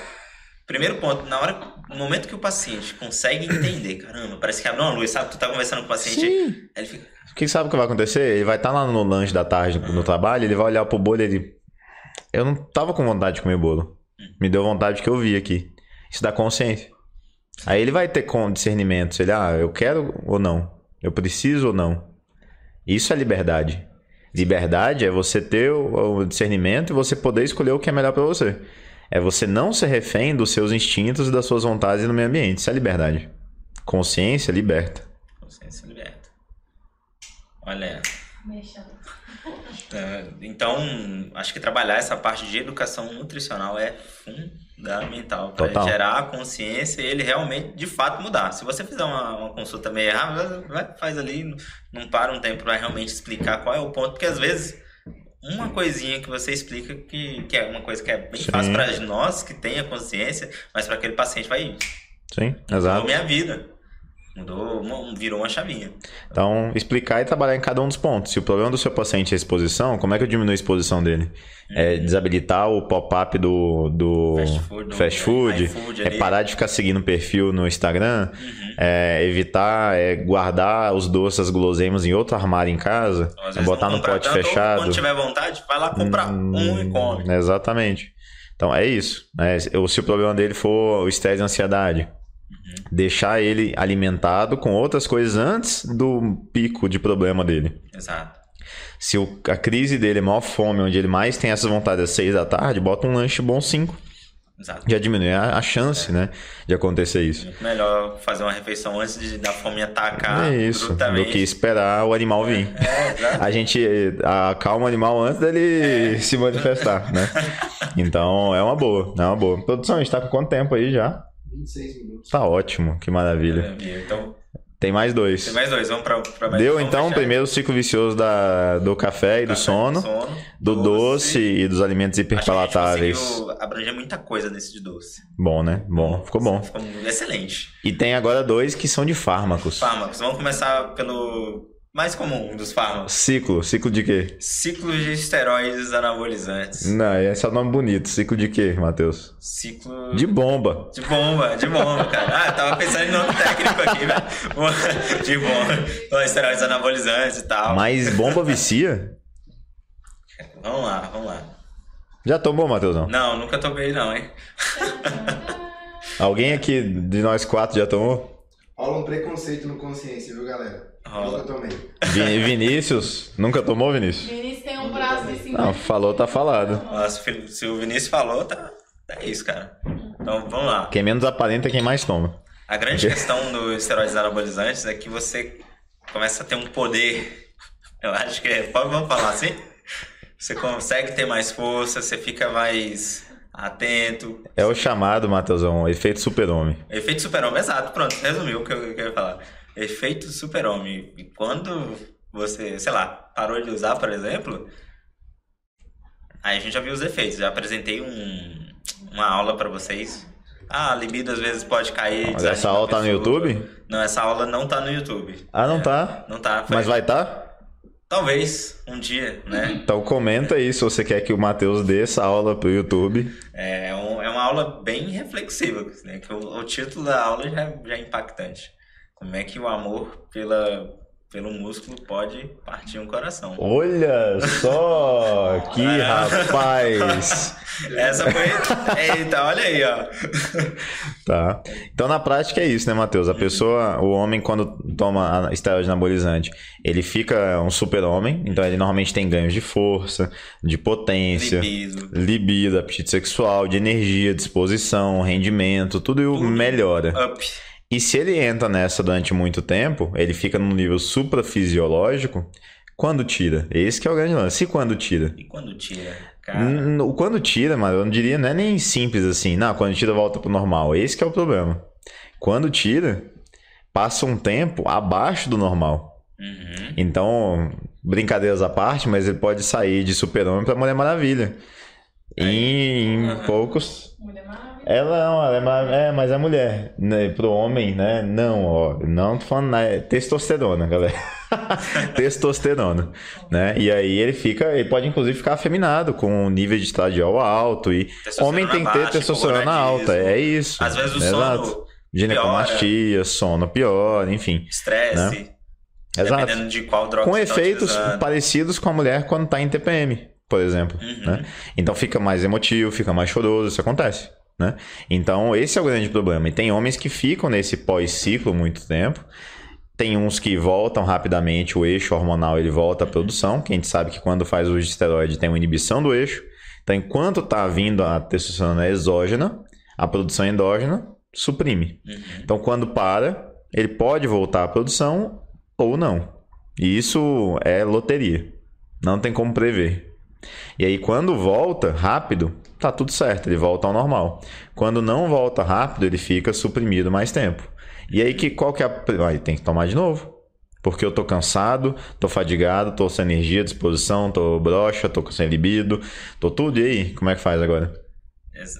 Primeiro ponto, na hora, no momento que o paciente consegue entender, caramba, parece que abre uma luz, sabe? Tu tá conversando com o paciente, Sim. ele fica. O que sabe o que vai acontecer? Ele vai estar tá lá no lanche da tarde no trabalho, ele vai olhar pro bolo e ele. Eu não tava com vontade de comer bolo. Uhum. Me deu vontade que eu vi aqui. Isso dá consciência. Aí ele vai ter com discernimento. Ele, ah, eu quero ou não? Eu preciso ou não? Isso é liberdade. Liberdade é você ter o discernimento e você poder escolher o que é melhor para você. É você não ser refém dos seus instintos e das suas vontades no meio ambiente. Isso é liberdade. Consciência liberta. Consciência liberta. Olha. É, então, acho que trabalhar essa parte de educação nutricional é fundamental para gerar a consciência e ele realmente, de fato, mudar. Se você fizer uma, uma consulta meio errada, vai, faz ali, não para um tempo para realmente explicar qual é o ponto, porque às vezes uma coisinha que você explica que, que é uma coisa que é bem Sim. fácil para nós que tem a consciência, mas para aquele paciente vai. Sim, exato. Minha vida. Mudou, virou uma chavinha. Então, explicar e trabalhar em cada um dos pontos. Se o problema do seu paciente é a exposição, como é que eu diminuo a exposição dele? É uhum. desabilitar o pop-up do, do fast food, fast food, food é parar de ficar seguindo o perfil no Instagram, uhum. é evitar é guardar os doces, as guloseimas em outro armário em casa, é botar no pote tanto, fechado. Quando tiver vontade, vai lá comprar hum, um e come. Exatamente. Então é isso. Né? Se o problema dele for o estresse e ansiedade, Deixar ele alimentado com outras coisas antes do pico de problema dele. Exato. Se o, a crise dele é maior fome, onde ele mais tem essas vontades às seis da tarde, bota um lanche bom cinco. Exato. Já diminui a, a chance, é. né, de acontecer isso. Muito melhor fazer uma refeição antes de da fome atacar. É isso, do que esperar o animal vir. É, é, a gente acalma o animal antes dele é. se manifestar, né? Então é uma boa, é uma boa. Produção, a gente tá com quanto tempo aí já? 26 minutos. Tá ótimo, que maravilha. Então, tem mais dois. Tem mais dois, vamos pra, pra mais Deu então o primeiro ciclo vicioso da, do café e do, sono, do, sono, do doce, doce, e dos alimentos hiperpalatáveis. Acho que abranger muita coisa nesse de doce. Bom, né? Bom, ficou bom. Ficou excelente. E tem agora dois que são de fármacos. Fármacos. Vamos começar pelo mais comum dos fármacos. Ciclo. Ciclo de quê? Ciclo de esteroides anabolizantes. Não, esse é o nome bonito. Ciclo de quê, Matheus? Ciclo... De bomba. De bomba, de bomba, cara. Ah, tava pensando em nome técnico aqui, velho. De bomba. Esteroides anabolizantes e tal. Mas bomba vicia? vamos lá, vamos lá. Já tomou, Matheusão? Não, nunca tomei não, hein? Alguém aqui de nós quatro já tomou? Rola um preconceito no consciência, viu, galera? Rola. Nunca tomei. Vinícius, nunca tomou, Vinícius? Vinícius tem um braço de 50. Não, falou, tá falado. se o Vinícius falou, tá. É isso, cara. Então vamos lá. Quem menos aparenta é quem mais toma. A grande questão dos esteroides anabolizantes é que você começa a ter um poder. Eu acho que é. Vamos falar assim? Você consegue ter mais força, você fica mais atento. É o chamado, Matheusão, efeito super-homem. Efeito super-homem, exato. Pronto, resumiu o que eu, que eu ia falar. Efeito super-homem. E quando você, sei lá, parou de usar, por exemplo, aí a gente já viu os efeitos. Já apresentei um, uma aula para vocês. Ah, a libido às vezes pode cair. Mas essa aula tá no YouTube? Não, essa aula não tá no YouTube. Ah, não é, tá? Não tá. Foi... Mas vai tá? Talvez, um dia, né? Então comenta aí se você quer que o Matheus dê essa aula pro YouTube. É, é, um, é uma aula bem reflexiva, né? Que o, o título da aula já, já é impactante. Como é que o amor pela, pelo músculo pode partir um coração. Olha só! que rapaz! Essa foi. Eita, olha aí, ó. Tá. Então, na prática é isso, né, Matheus? A pessoa, o homem, quando toma esteroide anabolizante, ele fica um super-homem. Então, ele normalmente tem ganhos de força, de potência, libido, libido apetite sexual, de energia, disposição, rendimento, tudo, tudo melhora. Up. E se ele entra nessa durante muito tempo, ele fica num nível suprafisiológico, quando tira? Esse que é o grande lance. E quando tira? E quando tira? O quando tira, mano, eu não diria, não é nem simples assim. Não, quando tira volta pro normal. Esse que é o problema. Quando tira, passa um tempo abaixo do normal. Uhum. Então, brincadeiras à parte, mas ele pode sair de super-homem pra Mulher Maravilha. Em, em poucos. Ela não, ela é, é, mas é mulher. Né? Pro homem, né? Não, ó. Não tô falando nada. É testosterona, galera. testosterona, né? E aí ele fica, ele pode inclusive ficar afeminado com um nível de estradiol alto e homem tem que ter testosterona alta, é isso. Às vezes o Exato. sono ginecomastia, piora. sono pior, enfim. Estresse. Né? Exato. Dependendo de qual droga Com efeitos parecidos com a mulher quando está em TPM, por exemplo. Uhum. Né? Então fica mais emotivo, fica mais choroso, isso acontece. Né? Então, esse é o grande problema. E tem homens que ficam nesse pós-ciclo muito tempo. Tem uns que voltam rapidamente, o eixo hormonal ele volta à produção, que a gente sabe que quando faz de esteroide tem uma inibição do eixo. Então, enquanto está vindo a testosterona exógena, a produção endógena suprime. Uhum. Então, quando para, ele pode voltar à produção ou não. E isso é loteria. Não tem como prever. E aí, quando volta rápido, tá tudo certo, ele volta ao normal. Quando não volta rápido, ele fica suprimido mais tempo. E aí, que, qual que é a. Aí tem que tomar de novo. Porque eu tô cansado, tô fadigado, tô sem energia, disposição, tô broxa, tô sem libido, tô tudo. E aí, como é que faz agora?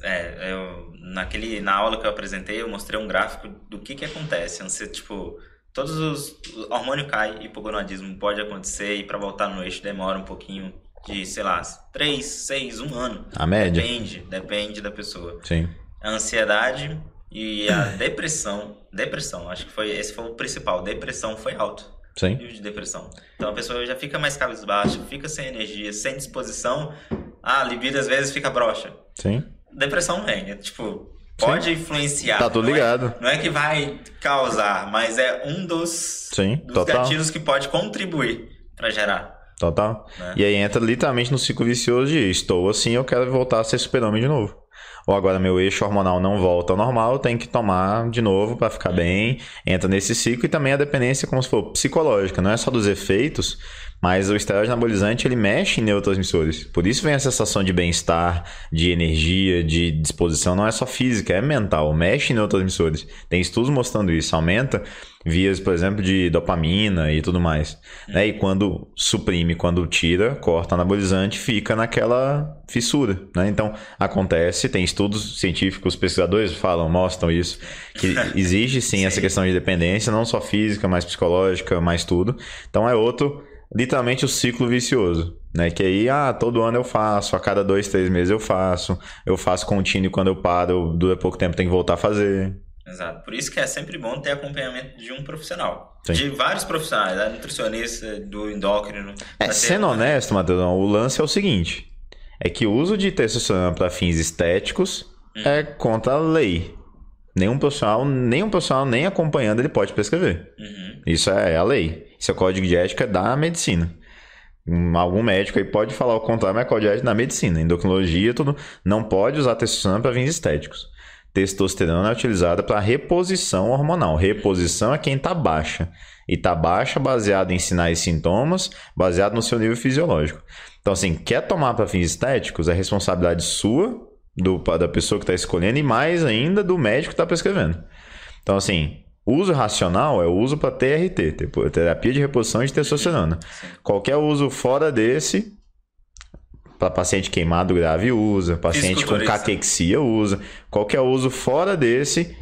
É, eu, naquele, na aula que eu apresentei, eu mostrei um gráfico do que que acontece. Você, tipo, todos os. O hormônio cai, hipogonadismo pode acontecer e para voltar no eixo demora um pouquinho de, sei lá, 3, 6, 1 ano. A média? Depende, depende da pessoa. Sim. A ansiedade e a depressão. Depressão, acho que foi esse foi o principal. Depressão foi alto. Sim. Nível de depressão. Então a pessoa já fica mais cabisbaixa, fica sem energia, sem disposição. Ah, a libido às vezes fica broxa. Sim. Depressão vem, é, tipo, pode Sim. influenciar. Tá tudo ligado. Não é, não é, que vai causar, mas é um dos, Sim, dos gatilhos que pode contribuir para gerar. Total. Né? E aí entra literalmente no ciclo vicioso de estou assim, eu quero voltar a ser super-homem de novo. Ou agora meu eixo hormonal não volta ao normal, tem que tomar de novo para ficar bem. Entra nesse ciclo e também a dependência, como se for psicológica, não é só dos efeitos, mas o esteroide anabolizante ele mexe em neurotransmissores. Por isso vem a sensação de bem-estar, de energia, de disposição. Não é só física, é mental. Mexe em neurotransmissores. Tem estudos mostrando isso. Aumenta vias, por exemplo, de dopamina e tudo mais. Né? E quando suprime, quando tira, corta anabolizante, fica naquela fissura. Né? Então, acontece, tem estudos científicos, pesquisadores falam, mostram isso, que existe sim, sim. essa questão de dependência, não só física, mas psicológica, mais tudo. Então, é outro literalmente o ciclo vicioso, né? Que aí, ah, todo ano eu faço, a cada dois, três meses eu faço, eu faço contínuo quando eu paro, dura pouco tempo tem que voltar a fazer. Exato. Por isso que é sempre bom ter acompanhamento de um profissional. Sim. De vários profissionais, da nutricionista, do endócrino. É, sendo ter... honesto, Matheus, o lance é o seguinte: é que o uso de testosterona para fins estéticos hum. é contra a lei. Nenhum profissional, nenhum profissional nem acompanhando ele pode prescrever. Uhum. Isso é a lei. Isso é o código de ética da medicina. Algum médico aí pode falar o contrário, mas é código de ética da medicina. Endocrinologia, tudo. Não pode usar testosterona para fins estéticos. Testosterona é utilizada para reposição hormonal. Reposição é quem está baixa. E está baixa baseado em sinais e sintomas, baseado no seu nível fisiológico. Então, assim, quer tomar para fins estéticos, é responsabilidade sua do, da pessoa que está escolhendo e mais ainda do médico que está prescrevendo. Então, assim, uso racional é o uso para TRT, terapia de reposição de testosterona. Qualquer uso fora desse, paciente queimado grave usa, paciente com caquexia usa. Qualquer uso fora desse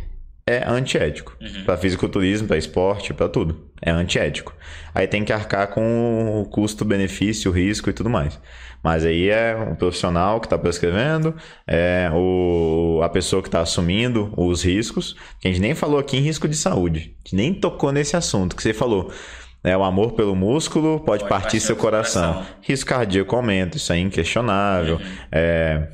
é antiético. Uhum. Para fisiculturismo, para esporte, para tudo. É antiético. Aí tem que arcar com o custo, benefício, risco e tudo mais. Mas aí é o profissional que está prescrevendo, é o, a pessoa que está assumindo os riscos. Que a gente nem falou aqui em risco de saúde. A gente nem tocou nesse assunto que você falou. É, o amor pelo músculo pode, pode partir, partir seu coração. coração. Risco cardíaco aumenta, isso é inquestionável. Uhum. É,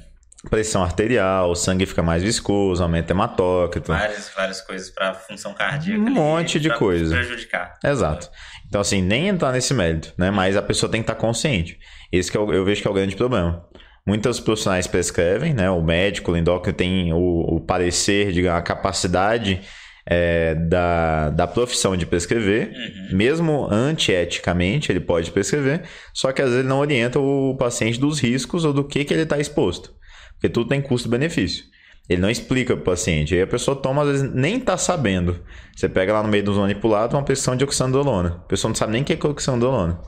pressão arterial, o sangue fica mais viscoso, aumenta hematócrito. Várias, várias coisas para função cardíaca. Um monte de coisa. Prejudicar. Exato. Então, assim, nem entrar nesse mérito, né? Mas a pessoa tem que estar consciente. Esse que eu, é eu vejo que é o grande problema. Muitos profissionais prescrevem, né? O médico, o endócrino tem o, o parecer, digamos, a capacidade é, da, da profissão de prescrever, uhum. mesmo antieticamente ele pode prescrever, só que às vezes ele não orienta o paciente dos riscos ou do que, que ele está exposto. Porque tudo tem custo-benefício. Ele não explica para o paciente. Aí a pessoa toma, às vezes, nem está sabendo. Você pega lá no meio dos manipulados uma prescrição de oxandrolona. A pessoa não sabe nem o que é oxandrolona.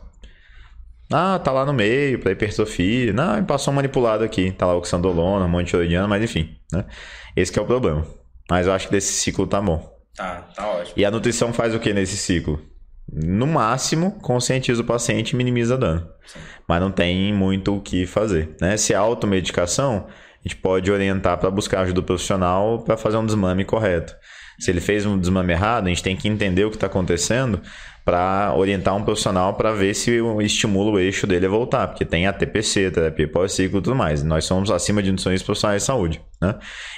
Ah, tá lá no meio, para hipertrofia. Não, passou manipulado aqui. Tá lá oxandrolona, tiroidiano, mas enfim, né? Esse é o problema. Mas eu acho que desse ciclo tá bom. Tá, tá ótimo. E a nutrição faz o que nesse ciclo? No máximo, conscientiza o paciente e minimiza dano. Sim. Mas não tem muito o que fazer. Né? Se é automedicação, a gente pode orientar para buscar ajuda profissional para fazer um desmame correto. Se ele fez um desmame errado, a gente tem que entender o que está acontecendo para orientar um profissional para ver se estimula o eixo dele a voltar, porque tem a TPC, terapia pós-ciclo e tudo mais. Nós somos acima de nutricionistas profissionais de saúde, né?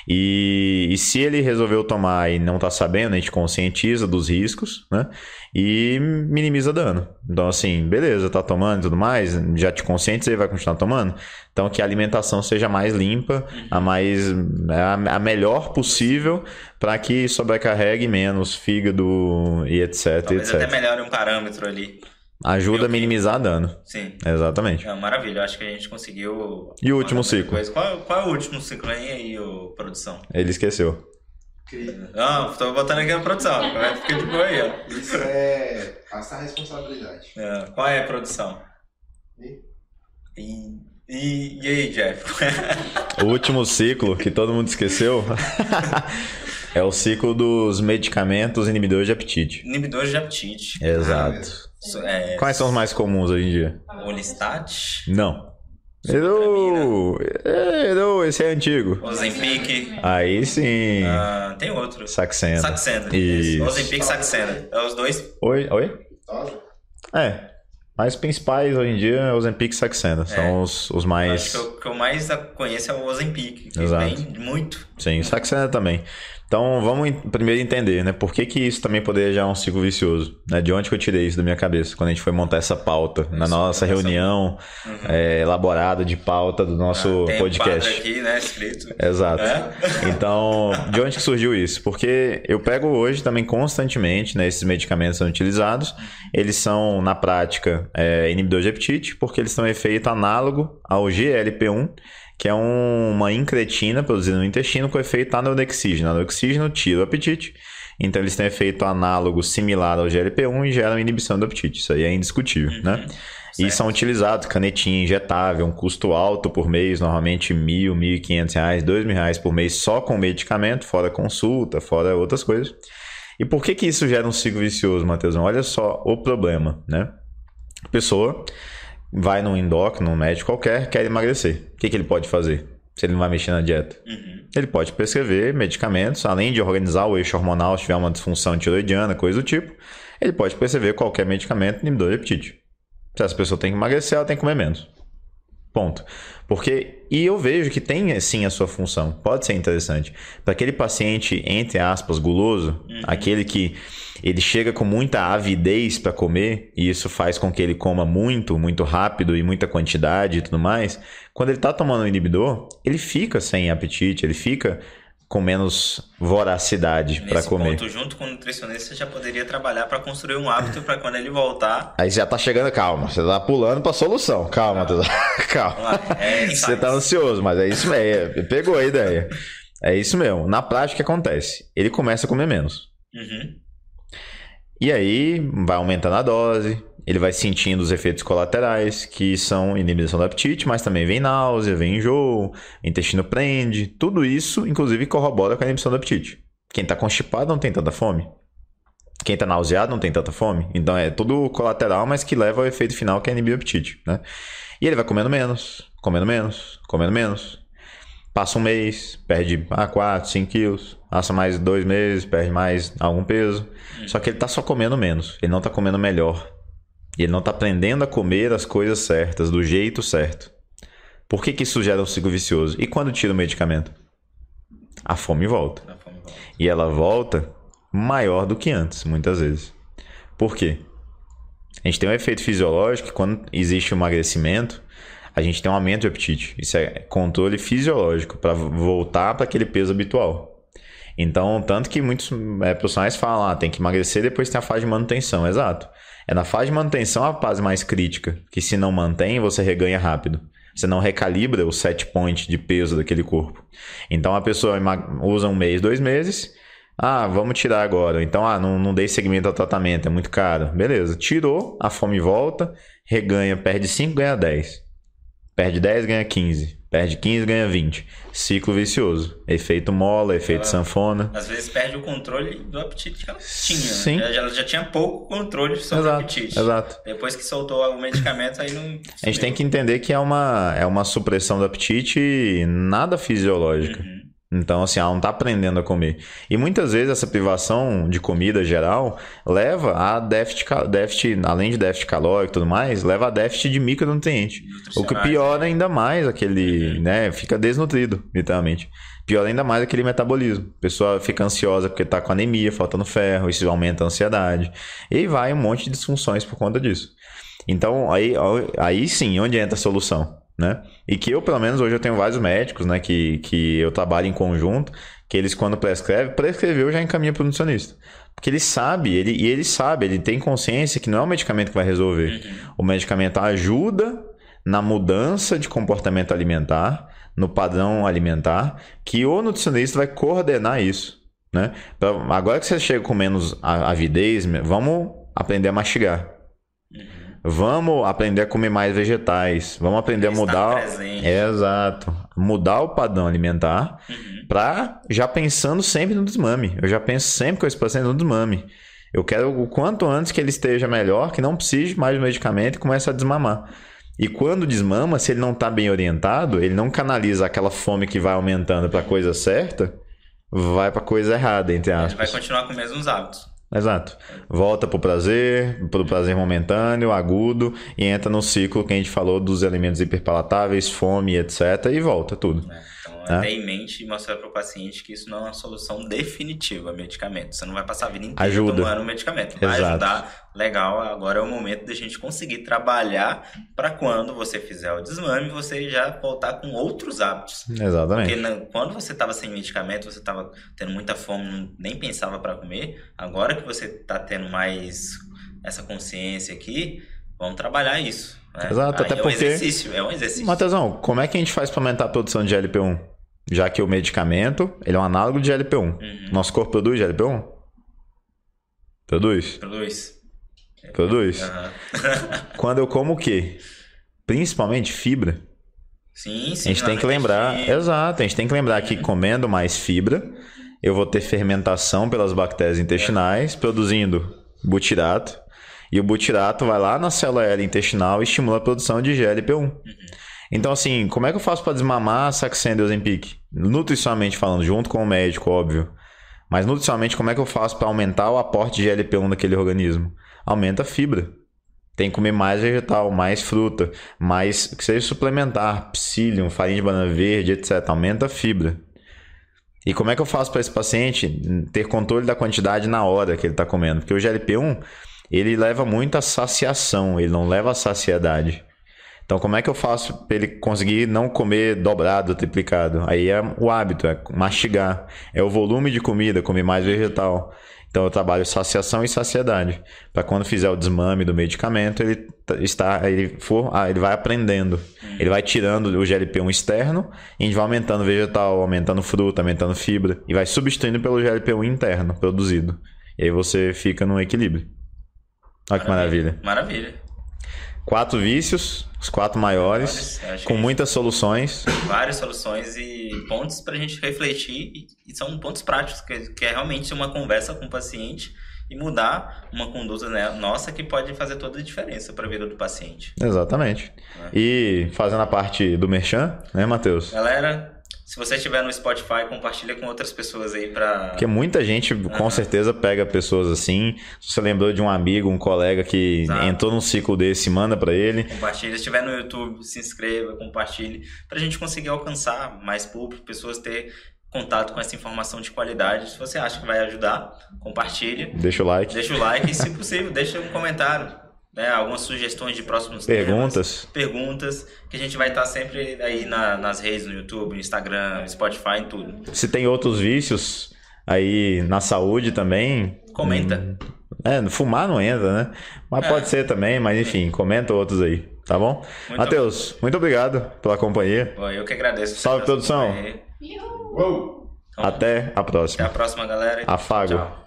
E, e se ele resolveu tomar e não está sabendo, a gente conscientiza dos riscos, né? E minimiza dano. Então, assim, beleza, tá tomando e tudo mais, já te conscientiza e vai continuar tomando. Então, que a alimentação seja mais limpa, a mais a, a melhor possível, para que sobrecarregue menos fígado e etc. Talvez etc. até melhore um parâmetro ali. Ajuda a minimizar dano. Sim. Exatamente. É, maravilha, acho que a gente conseguiu. E o último ciclo? Qual, qual é o último ciclo aí, aí o produção? Ele esqueceu. Não, tô botando aqui na produção. Fica de boa aí, ó. Isso é passar a responsabilidade. É. Qual é a produção? E? E e, e aí, Jeff? o último ciclo que todo mundo esqueceu é o ciclo dos medicamentos inibidores de apetite. Inibidores de apetite. Exato. É... Quais são os mais comuns hoje em dia? Olistat? Não. Errou! Errou, esse é antigo. Ozempic. Aí sim. Ah, tem outro. Saxenda. Saxenda. Isso. Ozempic e Saxenda. É os dois. Oi? Oi? É. Mas principais hoje em dia é o Ozempic e Saxenda. É. São os, os mais. Acho que o que eu mais conheço é o Ozempic, que Exato. vem muito. Sim, Saxenda também. Então vamos primeiro entender, né? Por que, que isso também poderia gerar um ciclo vicioso? Né? De onde que eu tirei isso da minha cabeça quando a gente foi montar essa pauta isso, na nossa reunião uhum. é, elaborada de pauta do nosso ah, tem podcast. Um aqui, né? Escrito. Exato. É? Então, de onde que surgiu isso? Porque eu pego hoje também constantemente, né? Esses medicamentos são utilizados. Eles são na prática é, inibidores de apetite, porque eles têm um efeito análogo ao GLP-1 que é um, uma incretina produzida no intestino com efeito anorexígeno. Anorexígeno tira o apetite, então eles têm efeito análogo similar ao GLP-1 e geram inibição do apetite. Isso aí é indiscutível, uhum. né? Certo. E são utilizados canetinha injetável, um custo alto por mês, normalmente mil, mil e quinhentos reais, dois mil reais por mês só com medicamento, fora consulta, fora outras coisas. E por que que isso gera um ciclo vicioso, Matheusão? Olha só o problema, né? A pessoa vai num endócrino, num médico qualquer, quer emagrecer. O que, que ele pode fazer? Se ele não vai mexer na dieta. Uhum. Ele pode prescrever medicamentos, além de organizar o eixo hormonal, se tiver uma disfunção tiroidiana, coisa do tipo, ele pode prescrever qualquer medicamento inibidor de apetite. Se essa pessoa tem que emagrecer, ela tem que comer menos. Ponto. Porque, e eu vejo que tem sim a sua função, pode ser interessante. Para aquele paciente, entre aspas, guloso, uhum. aquele que ele chega com muita avidez para comer, e isso faz com que ele coma muito, muito rápido e muita quantidade e tudo mais. Quando ele está tomando um inibidor, ele fica sem apetite, ele fica com menos voracidade para comer. Ponto, junto com o nutricionista, você já poderia trabalhar para construir um hábito para quando ele voltar. Aí já tá chegando, calma, você tá pulando para solução. Calma, calma. calma. É, você tá ansioso, mas é isso mesmo. Pegou a ideia. É isso mesmo. Na prática, o que acontece? Ele começa a comer menos. Uhum. E aí vai aumentando a dose, ele vai sentindo os efeitos colaterais, que são inibição do apetite, mas também vem náusea, vem enjoo, intestino prende. Tudo isso, inclusive, corrobora com a inibição do apetite. Quem está constipado não tem tanta fome. Quem está nauseado não tem tanta fome. Então é tudo colateral, mas que leva ao efeito final que é inibir o apetite. Né? E ele vai comendo menos, comendo menos, comendo menos. Passa um mês, perde ah, 4, 5 quilos. Passa mais dois meses, perde mais algum peso. Só que ele está só comendo menos. Ele não está comendo melhor. E ele não está aprendendo a comer as coisas certas, do jeito certo. Por que, que isso gera um ciclo vicioso? E quando tira o medicamento? A fome volta. A fome volta. E ela volta maior do que antes, muitas vezes. Por quê? A gente tem um efeito fisiológico que quando existe um emagrecimento, a gente tem um aumento de apetite. Isso é controle fisiológico para voltar para aquele peso habitual. Então, tanto que muitos é, profissionais falam, ah, tem que emagrecer depois tem a fase de manutenção. Exato. É na fase de manutenção a fase mais crítica, que se não mantém, você reganha rápido. Você não recalibra o set point de peso daquele corpo. Então a pessoa usa um mês, dois meses, Ah, vamos tirar agora. Então, ah, não, não dei seguimento ao tratamento, é muito caro. Beleza, tirou, a fome volta, reganha, perde 5, ganha 10. Perde 10, ganha 15. Perde 15, ganha 20. Ciclo vicioso. Efeito mola, efeito ela, sanfona. Às vezes perde o controle do apetite que ela tinha. Sim. Ela já tinha pouco controle sobre exato, o apetite. Exato. Depois que soltou o medicamento, aí não. A gente tem que entender que é uma, é uma supressão do apetite nada fisiológica. Uhum. Então, assim, ela não está aprendendo a comer. E muitas vezes essa privação de comida geral leva a déficit, déficit além de déficit calórico e tudo mais, leva a déficit de micronutriente. O que piora ainda mais aquele, uhum. né, fica desnutrido, literalmente. Piora ainda mais aquele metabolismo. A pessoa fica ansiosa porque está com anemia, faltando ferro, isso aumenta a ansiedade. E vai um monte de disfunções por conta disso. Então, aí, aí sim, onde entra a solução? Né? E que eu, pelo menos, hoje eu tenho vários médicos, né? Que, que eu trabalho em conjunto, que eles, quando prescreve, prescreveu já encaminha para o nutricionista. Porque ele sabe, ele, e ele sabe, ele tem consciência que não é o medicamento que vai resolver. Uhum. O medicamento ajuda na mudança de comportamento alimentar, no padrão alimentar, que o nutricionista vai coordenar isso. Né? Pra, agora que você chega com menos avidez, vamos aprender a mastigar. Vamos aprender a comer mais vegetais. Vamos aprender a mudar. É, exato. Mudar o padrão alimentar uhum. para já pensando sempre no desmame. Eu já penso sempre com esse paciente no desmame. Eu quero o quanto antes que ele esteja melhor, que não precise mais do medicamento e comece a desmamar. E quando desmama, se ele não está bem orientado, ele não canaliza aquela fome que vai aumentando para a coisa certa, vai para coisa errada, entre aspas. Ele vai continuar com os mesmos hábitos. Exato. Volta pro prazer, pro prazer momentâneo, agudo, e entra no ciclo que a gente falou dos elementos hiperpalatáveis, fome, etc. E volta tudo. É. Então, é. ter em mente e mostrar para o paciente que isso não é uma solução definitiva, medicamento. Você não vai passar a vida inteira Ajuda. tomando medicamento. Vai Exato. ajudar, legal. Agora é o momento da gente conseguir trabalhar para quando você fizer o desmame, você já voltar com outros hábitos. Exatamente. Porque quando você estava sem medicamento, você estava tendo muita fome, nem pensava para comer. Agora que você está tendo mais essa consciência aqui, vamos trabalhar isso. Né? Exato, Aí até é porque. Um exercício, é um exercício. Matheusão, como é que a gente faz para aumentar a produção de GLP-1? Já que o medicamento, ele é um análogo de GLP-1. Uhum. Nosso corpo produz GLP-1? Produz? Produz. Produz? Uhum. Quando eu como o quê? Principalmente fibra. Sim, sim. A gente tem que lembrar, exato, a gente tem que lembrar que comendo mais fibra, eu vou ter fermentação pelas bactérias intestinais, produzindo butirato, e o butirato vai lá na célula L intestinal e estimula a produção de GLP-1. Uhum. Então, assim, como é que eu faço para desmamar a Saxenda e Ozempic? Nutricionalmente falando, junto com o médico, óbvio. Mas nutricionalmente, como é que eu faço para aumentar o aporte de GLP-1 naquele organismo? Aumenta a fibra. Tem que comer mais vegetal, mais fruta, mais que seja suplementar, psyllium, farinha de banana verde, etc. Aumenta a fibra. E como é que eu faço para esse paciente ter controle da quantidade na hora que ele está comendo? Porque o GLP-1 ele leva muito a saciação, ele não leva saciedade. Então, como é que eu faço para ele conseguir não comer dobrado, triplicado? Aí é o hábito, é mastigar. É o volume de comida, comer mais vegetal. Então, eu trabalho saciação e saciedade. Para quando fizer o desmame do medicamento, ele está, ele for, ah, ele vai aprendendo. Ele vai tirando o GLP-1 externo e a gente vai aumentando vegetal, aumentando fruta, aumentando fibra e vai substituindo pelo GLP-1 interno produzido. E aí você fica no equilíbrio. Olha que maravilha. Maravilha. Quatro vícios, os quatro maiores, com muitas soluções. Várias soluções e pontos para a gente refletir, e são pontos práticos, que, que é realmente uma conversa com o paciente e mudar uma conduta né, nossa que pode fazer toda a diferença para a vida do paciente. Exatamente. É. E fazendo a parte do merchan, né, Matheus? Galera, se você estiver no Spotify, compartilha com outras pessoas aí para. Porque muita gente uhum. com certeza pega pessoas assim. Se você lembrou de um amigo, um colega que Exato. entrou num ciclo desse, manda para ele. Compartilha. Se estiver no YouTube, se inscreva, compartilhe. Para a gente conseguir alcançar mais público, pessoas ter contato com essa informação de qualidade. Se você acha que vai ajudar, compartilhe. Deixa o like. Deixa o like e, se possível, deixa um comentário né, algumas sugestões de próximos perguntas. Temas, perguntas, que a gente vai estar sempre aí na, nas redes, no YouTube, no Instagram, Spotify, em tudo. Se tem outros vícios aí na saúde também. Comenta. Hum, é, fumar não entra, né? Mas é. pode ser também, mas enfim, comenta outros aí, tá bom? Matheus, muito obrigado pela companhia. eu que agradeço. Salve, produção. Uou! Até a próxima. Até a próxima, galera. Afago. Tchau.